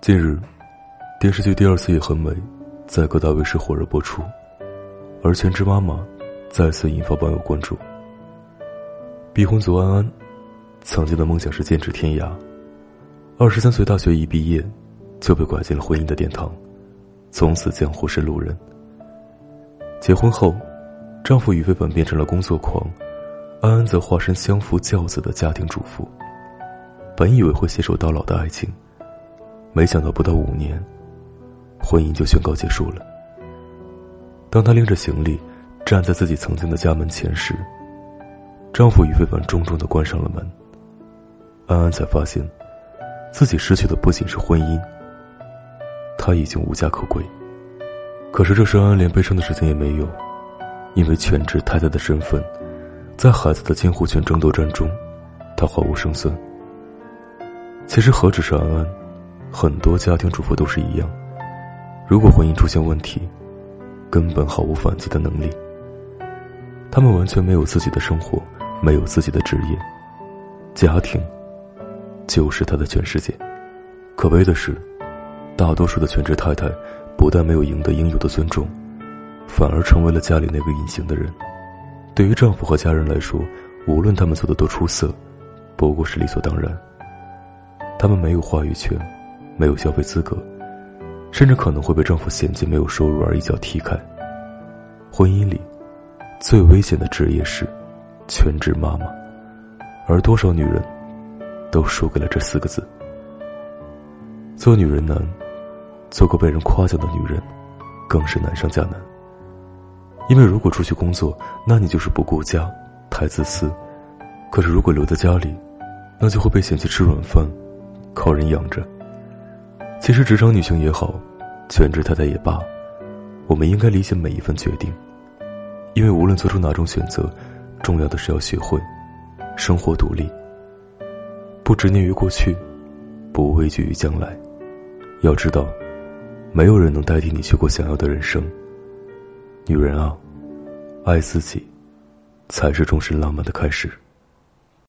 近日，电视剧《第二次也很美》在各大卫视火热播出，而全职妈妈再次引发网友关注。逼婚族安安，曾经的梦想是剑指天涯，二十三岁大学一毕业，就被拐进了婚姻的殿堂，从此江湖是路人。结婚后，丈夫于非凡变成了工作狂，安安则化身相夫教子的家庭主妇。本以为会携手到老的爱情。没想到不到五年，婚姻就宣告结束了。当她拎着行李站在自己曾经的家门前时，丈夫与非凡重重的关上了门。安安才发现，自己失去的不仅是婚姻，她已经无家可归。可是这时安安连悲伤的事情也没有，因为全职太太的身份，在孩子的监护权争夺战中，她毫无胜算。其实何止是安安。很多家庭主妇都是一样，如果婚姻出现问题，根本毫无反击的能力。他们完全没有自己的生活，没有自己的职业，家庭就是他的全世界。可悲的是，大多数的全职太太不但没有赢得应有的尊重，反而成为了家里那个隐形的人。对于丈夫和家人来说，无论他们做的多出色，不过是理所当然。他们没有话语权。没有消费资格，甚至可能会被丈夫嫌弃没有收入而一脚踢开。婚姻里，最危险的职业是全职妈妈，而多少女人，都输给了这四个字。做女人难，做个被人夸奖的女人，更是难上加难。因为如果出去工作，那你就是不顾家，太自私；可是如果留在家里，那就会被嫌弃吃软饭，靠人养着。其实，职场女性也好，全职太太也罢，我们应该理解每一份决定，因为无论做出哪种选择，重要的是要学会生活独立，不执念于过去，不畏惧于将来。要知道，没有人能代替你去过想要的人生。女人啊，爱自己，才是终身浪漫的开始。